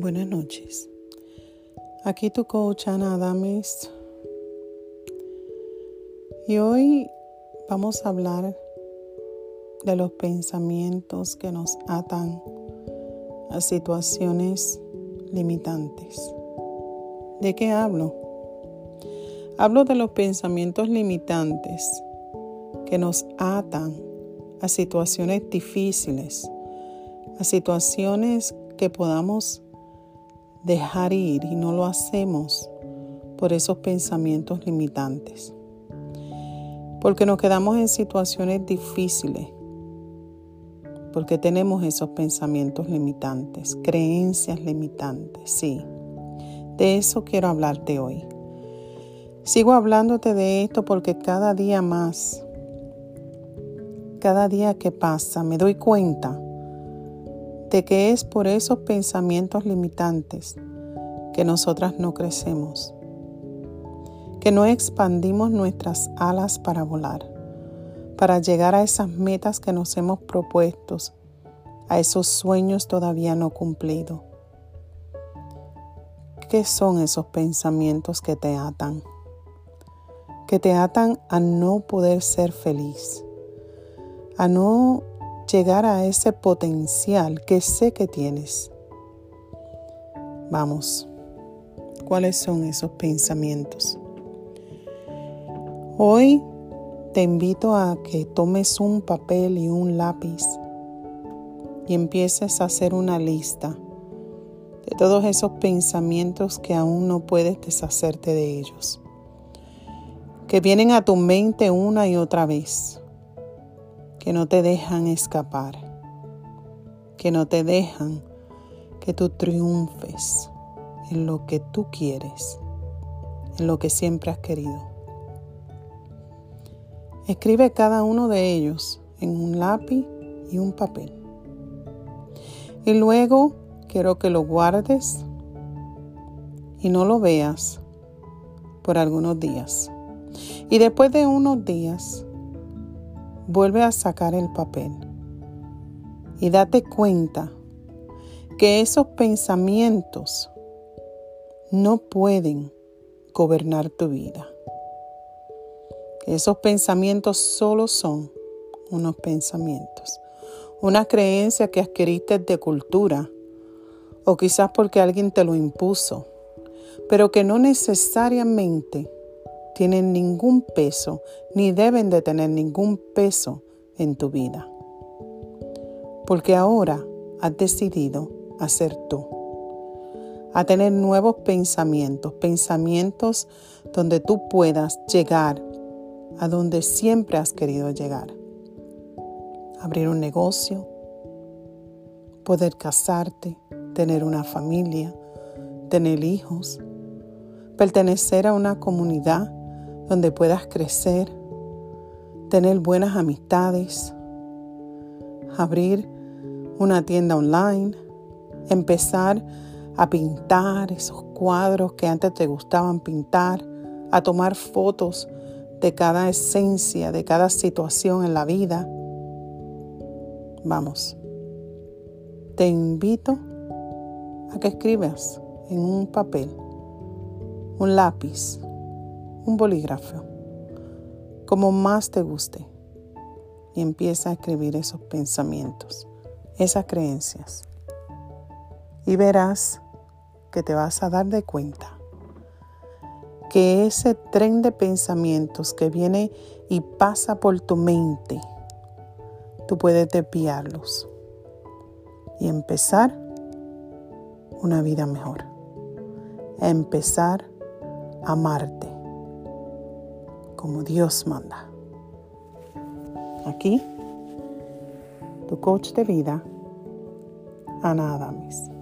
Buenas noches. Aquí tu coach Ana Adames. Y hoy vamos a hablar de los pensamientos que nos atan a situaciones limitantes. ¿De qué hablo? Hablo de los pensamientos limitantes que nos atan a situaciones difíciles, a situaciones que podamos dejar ir y no lo hacemos por esos pensamientos limitantes. Porque nos quedamos en situaciones difíciles, porque tenemos esos pensamientos limitantes, creencias limitantes, sí. De eso quiero hablarte hoy. Sigo hablándote de esto porque cada día más, cada día que pasa, me doy cuenta de que es por esos pensamientos limitantes que nosotras no crecemos, que no expandimos nuestras alas para volar, para llegar a esas metas que nos hemos propuesto, a esos sueños todavía no cumplidos. ¿Qué son esos pensamientos que te atan? Que te atan a no poder ser feliz, a no llegar a ese potencial que sé que tienes. Vamos, ¿cuáles son esos pensamientos? Hoy te invito a que tomes un papel y un lápiz y empieces a hacer una lista de todos esos pensamientos que aún no puedes deshacerte de ellos, que vienen a tu mente una y otra vez que no te dejan escapar, que no te dejan que tú triunfes en lo que tú quieres, en lo que siempre has querido. Escribe cada uno de ellos en un lápiz y un papel. Y luego quiero que lo guardes y no lo veas por algunos días. Y después de unos días, vuelve a sacar el papel y date cuenta que esos pensamientos no pueden gobernar tu vida. esos pensamientos solo son unos pensamientos, una creencia que adquiriste de cultura o quizás porque alguien te lo impuso, pero que no necesariamente tienen ningún peso ni deben de tener ningún peso en tu vida. Porque ahora has decidido hacer tú, a tener nuevos pensamientos, pensamientos donde tú puedas llegar a donde siempre has querido llegar. Abrir un negocio, poder casarte, tener una familia, tener hijos, pertenecer a una comunidad donde puedas crecer, tener buenas amistades, abrir una tienda online, empezar a pintar esos cuadros que antes te gustaban pintar, a tomar fotos de cada esencia, de cada situación en la vida. Vamos, te invito a que escribas en un papel, un lápiz, un bolígrafo, como más te guste, y empieza a escribir esos pensamientos, esas creencias. Y verás que te vas a dar de cuenta que ese tren de pensamientos que viene y pasa por tu mente, tú puedes desviarlos y empezar una vida mejor. Empezar a amarte como Dios manda. Aquí, tu coach de vida, Ana Adames.